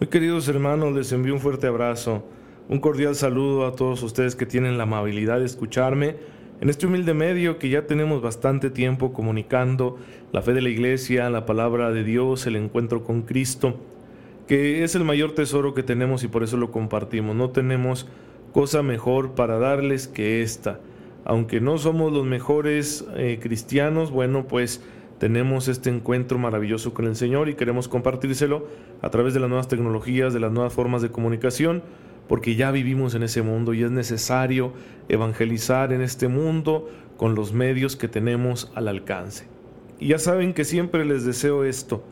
Muy queridos hermanos, les envío un fuerte abrazo, un cordial saludo a todos ustedes que tienen la amabilidad de escucharme en este humilde medio que ya tenemos bastante tiempo comunicando la fe de la iglesia, la palabra de Dios, el encuentro con Cristo, que es el mayor tesoro que tenemos y por eso lo compartimos. No tenemos cosa mejor para darles que esta. Aunque no somos los mejores eh, cristianos, bueno, pues tenemos este encuentro maravilloso con el Señor y queremos compartírselo a través de las nuevas tecnologías, de las nuevas formas de comunicación, porque ya vivimos en ese mundo y es necesario evangelizar en este mundo con los medios que tenemos al alcance. Y ya saben que siempre les deseo esto,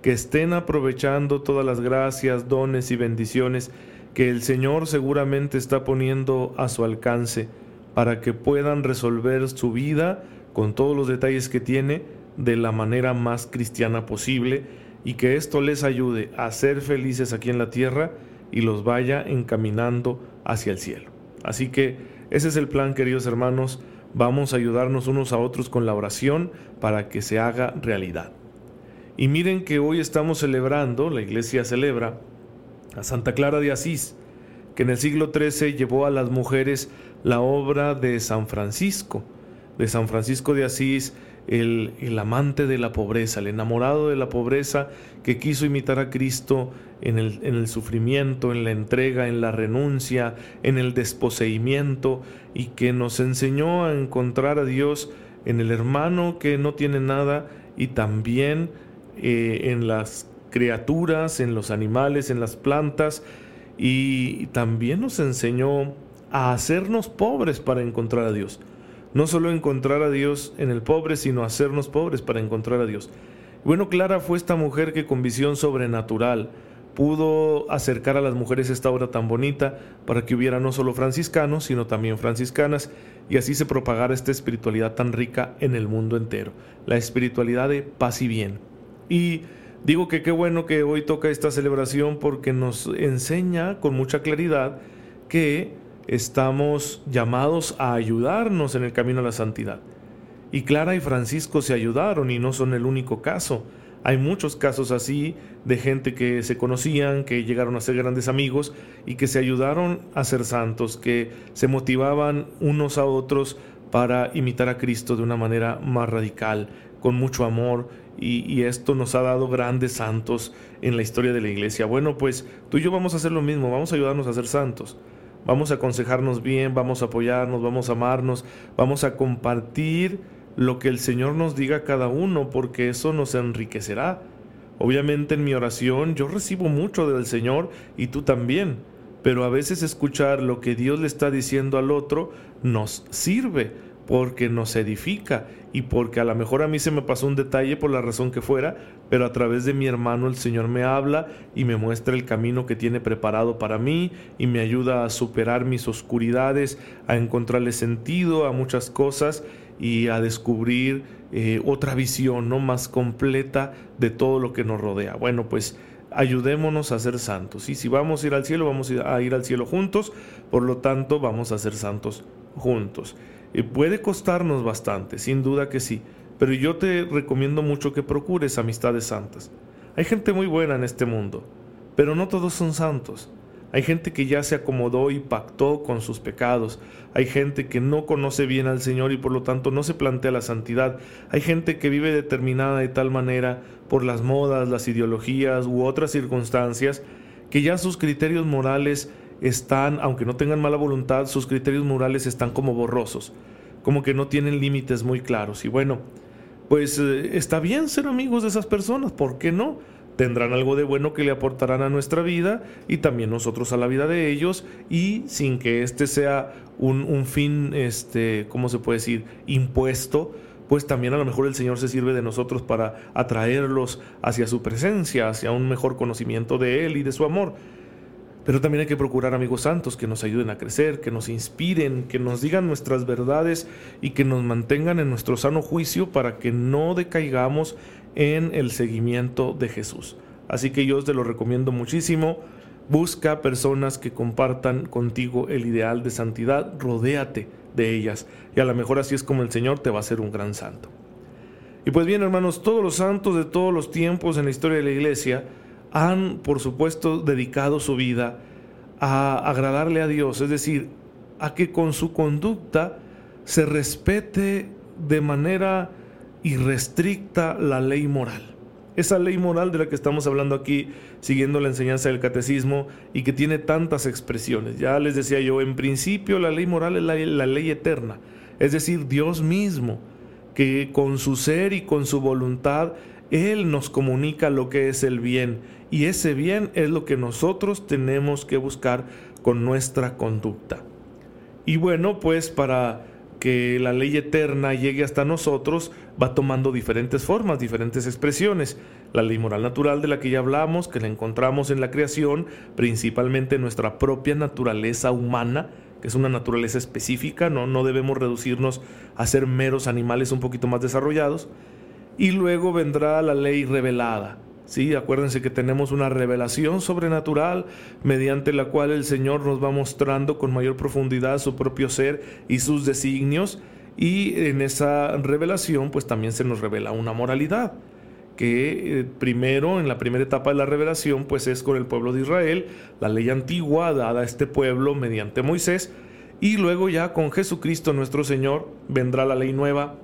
que estén aprovechando todas las gracias, dones y bendiciones que el Señor seguramente está poniendo a su alcance para que puedan resolver su vida con todos los detalles que tiene de la manera más cristiana posible y que esto les ayude a ser felices aquí en la tierra y los vaya encaminando hacia el cielo. Así que ese es el plan, queridos hermanos. Vamos a ayudarnos unos a otros con la oración para que se haga realidad. Y miren que hoy estamos celebrando, la iglesia celebra, a Santa Clara de Asís, que en el siglo XIII llevó a las mujeres la obra de San Francisco, de San Francisco de Asís, el, amante de la pobreza, el enamorado de la pobreza que quiso imitar a Cristo en el, en el sufrimiento, en la entrega, en la renuncia, en el desposeimiento y que nos enseñó a encontrar a Dios en el hermano que no tiene nada y también eh, en las criaturas, en los animales, en las plantas y también nos enseñó a hacernos pobres para encontrar a Dios no solo encontrar a Dios en el pobre, sino hacernos pobres para encontrar a Dios. Bueno, Clara fue esta mujer que con visión sobrenatural pudo acercar a las mujeres esta obra tan bonita para que hubiera no solo franciscanos, sino también franciscanas, y así se propagara esta espiritualidad tan rica en el mundo entero, la espiritualidad de paz y bien. Y digo que qué bueno que hoy toca esta celebración porque nos enseña con mucha claridad que estamos llamados a ayudarnos en el camino a la santidad. Y Clara y Francisco se ayudaron y no son el único caso. Hay muchos casos así de gente que se conocían, que llegaron a ser grandes amigos y que se ayudaron a ser santos, que se motivaban unos a otros para imitar a Cristo de una manera más radical, con mucho amor, y, esto nos ha dado grandes santos en la historia de la iglesia. Bueno, pues tú y yo vamos a hacer lo mismo, vamos a ayudarnos a ser santos. Vamos a aconsejarnos bien, vamos a apoyarnos, vamos a amarnos, vamos a compartir lo que el Señor nos diga a cada uno, porque eso nos enriquecerá. Obviamente en mi oración yo recibo mucho del Señor y tú también, pero a veces escuchar lo que Dios le está diciendo al otro nos sirve porque nos edifica y porque a lo mejor a mí se me pasó un detalle por la razón que fuera, pero a través de mi hermano el Señor me habla y me muestra el camino que tiene preparado para mí y me ayuda a superar mis oscuridades, a encontrarle sentido a muchas cosas y a descubrir eh, otra visión no más completa de todo lo que nos rodea. Bueno, pues ayudémonos a ser santos. Y si vamos a ir al cielo, vamos a ir al cielo juntos, por lo tanto vamos a ser santos juntos. Y puede costarnos bastante, sin duda que sí, pero yo te recomiendo mucho que procures amistades santas. Hay gente muy buena en este mundo, pero no todos son santos. Hay gente que ya se acomodó y pactó con sus pecados. Hay gente que no conoce bien al Señor y por lo tanto no se plantea la santidad. Hay gente que vive determinada de tal manera por las modas, las ideologías u otras circunstancias que ya sus criterios morales están, aunque no tengan mala voluntad, sus criterios morales están como borrosos, como que no tienen límites muy claros. Y bueno, pues eh, está bien ser amigos de esas personas, ¿por qué no? Tendrán algo de bueno que le aportarán a nuestra vida y también nosotros a la vida de ellos y sin que este sea un, un fin, este, ¿cómo se puede decir?, impuesto, pues también a lo mejor el Señor se sirve de nosotros para atraerlos hacia su presencia, hacia un mejor conocimiento de Él y de su amor. Pero también hay que procurar amigos santos que nos ayuden a crecer, que nos inspiren, que nos digan nuestras verdades y que nos mantengan en nuestro sano juicio para que no decaigamos en el seguimiento de Jesús. Así que yo te lo recomiendo muchísimo. Busca personas que compartan contigo el ideal de santidad, rodéate de ellas y a lo mejor así es como el Señor te va a hacer un gran santo. Y pues bien hermanos, todos los santos de todos los tiempos en la historia de la iglesia han por supuesto dedicado su vida a agradarle a Dios, es decir, a que con su conducta se respete de manera irrestricta la ley moral. Esa ley moral de la que estamos hablando aquí, siguiendo la enseñanza del catecismo y que tiene tantas expresiones. Ya les decía yo, en principio la ley moral es la, ley eterna, es decir, Dios mismo, que con su ser y con su voluntad, Él nos comunica lo que es el bien y ese bien es lo que nosotros tenemos que buscar con nuestra conducta. Y bueno, pues para que la ley eterna llegue hasta nosotros va tomando diferentes formas, diferentes expresiones. La ley moral natural de la que ya hablamos, que la encontramos en la creación, principalmente en nuestra propia naturaleza humana, que es una naturaleza específica, no, no debemos reducirnos a ser meros animales un poquito más desarrollados. Y luego vendrá la ley revelada, Sí, acuérdense que tenemos una revelación sobrenatural mediante la cual el Señor nos va mostrando con mayor profundidad su propio ser y sus designios y en esa revelación pues también se nos revela una moralidad que eh, primero en la primera etapa de la revelación pues es con el pueblo de Israel, la ley antigua dada a este pueblo mediante Moisés y luego ya con Jesucristo nuestro Señor vendrá la ley nueva,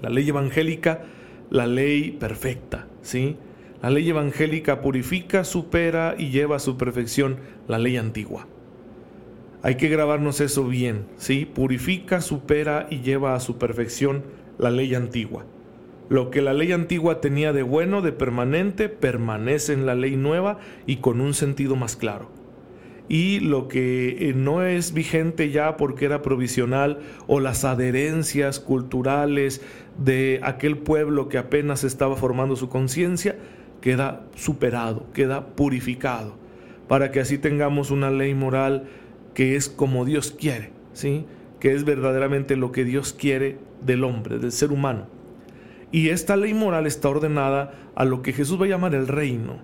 la ley evangélica, la ley perfecta, ¿sí? La ley evangélica purifica, supera y lleva a su perfección la ley antigua. Hay que grabarnos eso bien, ¿sí? Purifica, supera y lleva a su perfección la ley antigua. Lo que la ley antigua tenía de bueno, de permanente, permanece en la ley nueva y con un sentido más claro. Y lo que eh, no es vigente ya porque era provisional o las adherencias culturales de aquel pueblo que apenas estaba formando su conciencia, queda superado, queda purificado, para que así tengamos una ley moral que es como Dios quiere, ¿sí? que es verdaderamente lo que Dios quiere del hombre, del ser humano. Y esta ley moral está ordenada a lo que Jesús va a llamar el reino,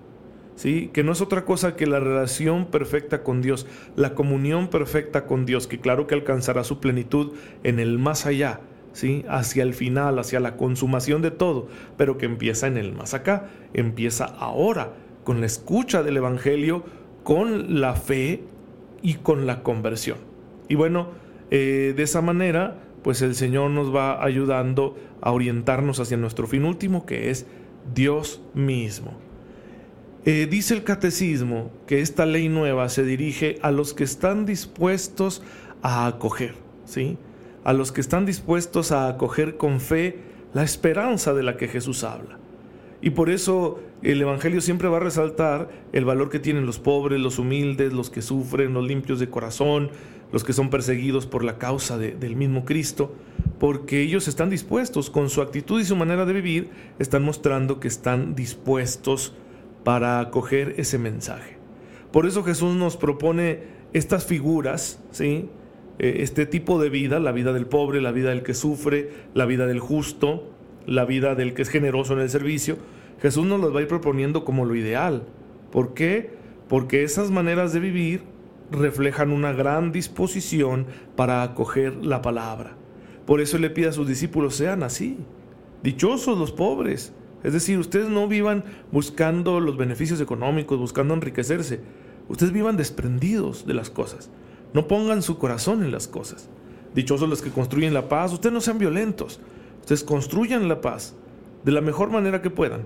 ¿sí? que no es otra cosa que la relación perfecta con Dios, la comunión perfecta con Dios, que claro que alcanzará su plenitud en el más allá, hacia el final, hacia la consumación de todo, pero que empieza en el más acá, empieza ahora, con la escucha del Evangelio, con la fe y con la conversión. Y bueno, eh, de esa manera, pues el Señor nos va ayudando a orientarnos hacia nuestro fin último, que es Dios mismo. Eh, dice el catecismo que esta ley nueva se dirige a los que están dispuestos a acoger, ¿sí? A los que están dispuestos a acoger con fe la esperanza de la que Jesús habla. Y por eso el Evangelio siempre va a resaltar el valor que tienen los pobres, los humildes, los que sufren, los limpios de corazón, los que son perseguidos por la causa del mismo Cristo, porque ellos están dispuestos, con su actitud y su manera de vivir, están mostrando que están dispuestos para acoger ese mensaje. Por eso Jesús nos propone estas figuras, ¿sí? Eh, este tipo de vida, la vida del pobre, la vida del que sufre, la vida del justo, la vida del que es generoso en el servicio, Jesús nos las va a ir proponiendo como lo ideal. ¿Por qué? Porque esas maneras de vivir reflejan una gran disposición para acoger la palabra. Por eso le pide a sus discípulos, sean así. Dichosos los pobres. Es decir, ustedes no vivan buscando los beneficios económicos, buscando enriquecerse. Ustedes vivan desprendidos de las cosas. No pongan su corazón en las cosas. Dichosos los que construyen la paz. Ustedes no sean violentos. Ustedes construyan la paz de la mejor manera que puedan.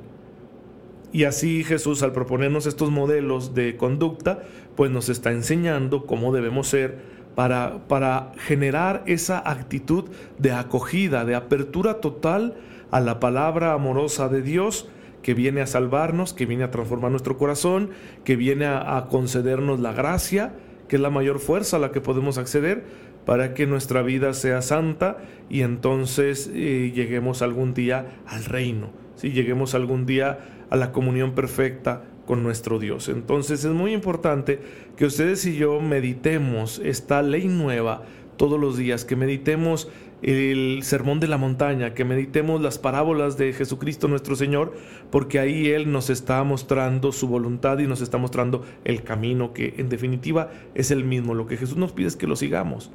Y así Jesús al proponernos estos modelos de conducta, pues nos está enseñando cómo debemos ser para, para generar esa actitud de acogida, de apertura total a la palabra amorosa de Dios que viene a salvarnos, que viene a transformar nuestro corazón, que viene a concedernos la gracia que es la mayor fuerza a la que podemos acceder, para que nuestra vida sea santa y entonces eh, lleguemos algún día al reino, si lleguemos algún día a la comunión perfecta con nuestro Dios. Entonces es muy importante que ustedes y yo meditemos esta ley nueva todos los días, que meditemos el sermón de la montaña, que meditemos las parábolas de Jesucristo nuestro Señor, porque ahí Él nos está mostrando su voluntad y nos está mostrando el camino que en definitiva es el mismo. Lo que Jesús nos pide es que lo sigamos.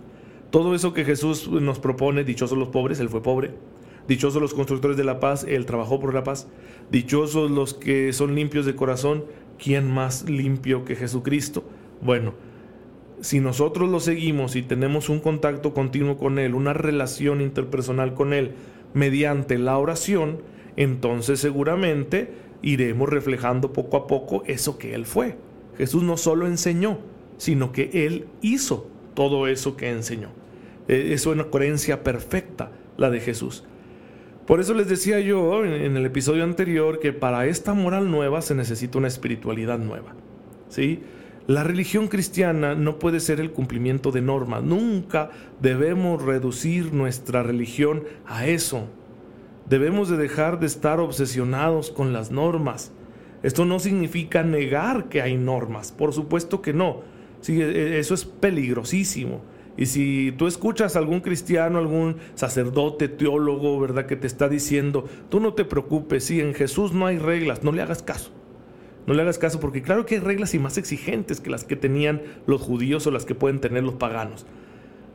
Todo eso que Jesús nos propone, dichosos los pobres, Él fue pobre. Dichosos los constructores de la paz, Él trabajó por la paz. Dichosos los que son limpios de corazón, ¿quién más limpio que Jesucristo? Bueno, si nosotros lo seguimos y tenemos un contacto continuo con Él, una relación interpersonal con Él, mediante la oración, entonces seguramente iremos reflejando poco a poco eso que Él fue. Jesús no solo enseñó, sino que Él hizo todo eso que enseñó. E, es una coherencia perfecta la de Jesús. Por eso les decía yo en el episodio anterior que para esta moral nueva se necesita una espiritualidad nueva. ¿Sí? La religión cristiana no puede ser el cumplimiento de normas. Nunca debemos reducir nuestra religión a eso. Debemos de dejar de estar obsesionados con las normas. Esto no significa negar que hay normas, por supuesto que no Sí, e, e, eso es peligrosísimo. Y si tú escuchas a algún cristiano, algún sacerdote, teólogo, ¿verdad? Que te está diciendo, tú no te preocupes, si en Jesús no hay reglas, no le hagas caso. No le hagas caso porque claro que hay reglas y más exigentes que las que tenían los judíos o las que pueden tener los paganos.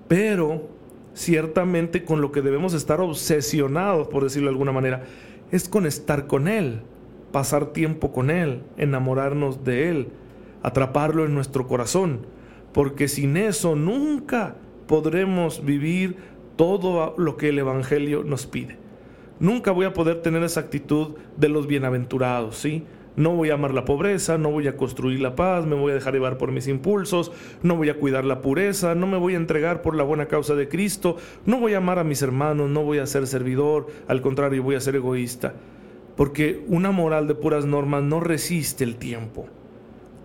Pero ciertamente con lo que debemos estar obsesionados, por decirlo de alguna manera, es con estar con Él, pasar tiempo con Él, enamorarnos de Él atraparlo en nuestro corazón, porque sin eso nunca podremos vivir todo lo que el Evangelio nos pide. Nunca voy a poder tener esa actitud de los bienaventurados, ¿sí? No voy a amar la pobreza, no voy a construir la paz, me voy a dejar llevar por mis impulsos, no voy a cuidar la pureza, no me voy a entregar por la buena causa de Cristo, no voy a amar a mis hermanos, no voy a ser servidor, al contrario voy a ser egoísta. Porque una moral de puras normas no resiste el tiempo.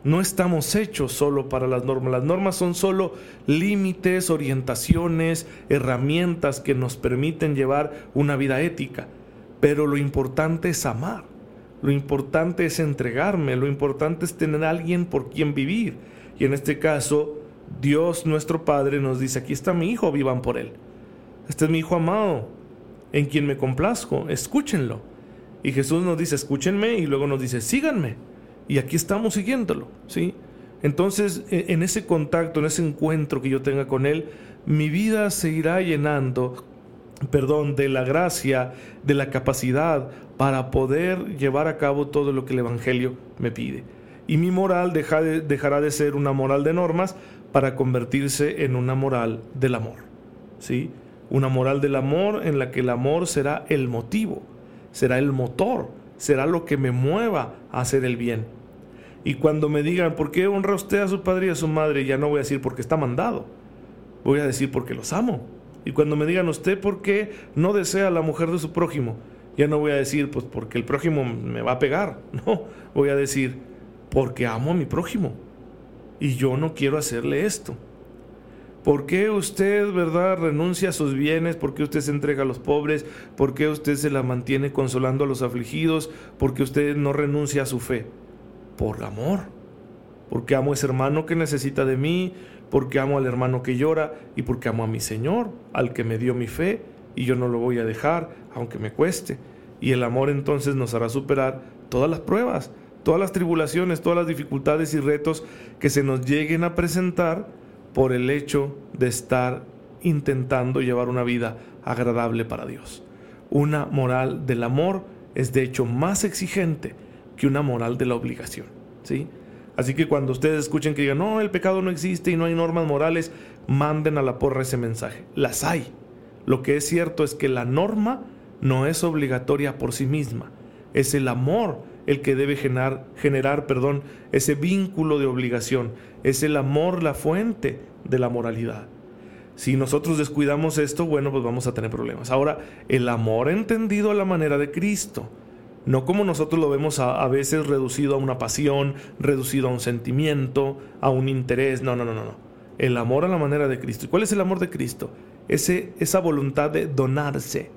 No estamos hechos solo para las normas. Las normas son solo límites, orientaciones, herramientas que nos permiten llevar una vida ética. Pero lo importante es amar. Lo importante es entregarme. Lo importante es tener a alguien por quien vivir. Y en este caso, Dios nuestro Padre nos dice, aquí está mi hijo, vivan por él. Este es mi hijo amado, en quien me complazco, escúchenlo. Y Jesús nos dice, escúchenme y luego nos dice, síganme y aquí estamos siguiéndolo, ¿sí? Entonces, e, en ese contacto, en ese encuentro que yo tenga con Él, mi vida se irá llenando, perdón, de la gracia, de la capacidad para poder llevar a cabo todo lo que el Evangelio me pide. Y mi moral dejará de ser una moral de normas para convertirse en una moral del amor, ¿sí? Una moral del amor en la que el amor será el motivo, será el motor, será lo que me mueva a hacer el bien y cuando me digan, ¿por qué honra usted a su padre y a su madre? Ya no voy a decir porque está mandado. Voy a decir porque los amo. Y cuando me digan, ¿usted por qué no desea a la mujer de su prójimo? Ya no voy a decir, pues porque el prójimo me va a pegar. No, voy a decir, porque amo a mi prójimo. Y yo no quiero hacerle esto. ¿Por qué usted, verdad, renuncia a sus bienes? ¿Por qué usted se entrega a los pobres? ¿Por qué usted se la mantiene consolando a los afligidos? ¿Por qué usted no renuncia a su fe? por amor, porque amo a ese hermano que necesita de mí, porque amo al hermano que llora y porque amo a mi Señor, al que me dio mi fe y yo no lo voy a dejar, aunque me cueste. Y el amor entonces nos hará superar todas las pruebas, todas las tribulaciones, todas las dificultades y retos que se nos lleguen a presentar por el hecho de estar intentando llevar una vida agradable para Dios. Una moral del amor es de hecho más exigente que una moral de la obligación. ¿sí? Así que cuando ustedes escuchen que digan, no, el pecado no existe y no hay normas morales, manden a la porra ese mensaje. Las hay. Lo que es cierto es que la norma no es obligatoria por sí misma. Es el amor el que debe generar, generar perdón, ese vínculo de obligación. Es el amor la fuente de la moralidad. Si nosotros descuidamos esto, bueno, pues vamos a tener problemas. Ahora, el amor entendido a la manera de Cristo no como nosotros lo vemos a, veces reducido a una pasión, reducido a un sentimiento, a un interés. No, no, no, no. el amor a la manera de Cristo. ¿Y cuál es el amor de Cristo? Ese, esa voluntad de donarse,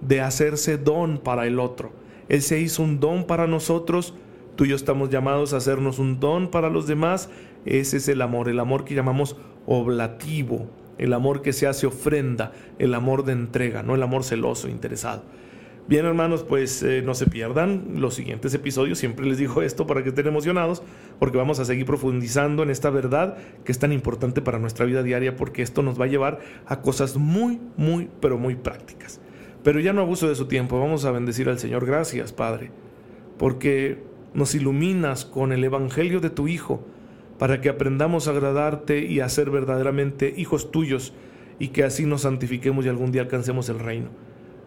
de hacerse don para el otro. Él se hizo un don para nosotros, tú y yo estamos llamados a hacernos un don para los demás. Ese es el amor, el amor que llamamos oblativo, el amor que se hace ofrenda, el amor de entrega, no el amor celoso, interesado. Bien hermanos, pues eh, no se pierdan los siguientes episodios, siempre les digo esto para que estén emocionados, porque vamos a seguir profundizando en esta verdad que es tan importante para nuestra vida diaria, porque esto nos va a llevar a cosas muy, muy, pero muy prácticas. Pero ya no abuso de su tiempo, vamos a bendecir al Señor. Gracias, Padre, porque nos iluminas con el Evangelio de tu Hijo, para que aprendamos a agradarte y a ser verdaderamente hijos tuyos, y que así nos santifiquemos y algún día alcancemos el reino.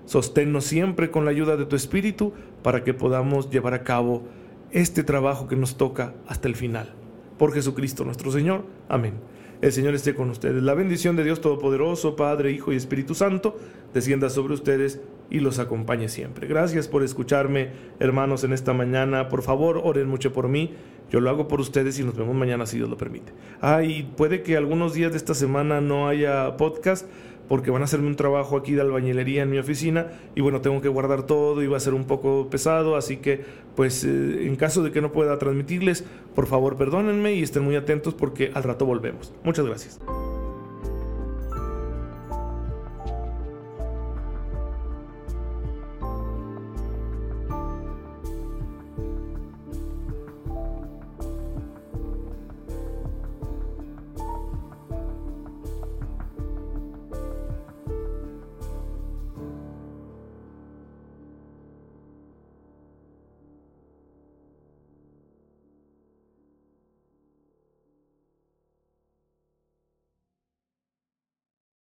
Sosténnos siempre con la ayuda de tu Espíritu para que podamos llevar a cabo este trabajo que nos toca hasta el final. Por Jesucristo nuestro Señor. Amén. El Señor esté con ustedes. La bendición de Dios Todopoderoso, Padre, Hijo y Espíritu Santo, descienda sobre ustedes y los acompañe siempre. Gracias por escucharme, hermanos, en esta mañana. Por favor, oren mucho por mí. Yo lo hago por ustedes y nos vemos mañana si Dios lo permite. Ah, puede que algunos días de esta semana no haya podcast porque van a hacerme un trabajo aquí de albañilería en mi oficina y bueno, tengo que guardar todo y va a ser un poco pesado, así que pues eh, en caso de que no pueda transmitirles, por favor perdónenme y estén muy atentos porque al rato volvemos. Muchas gracias.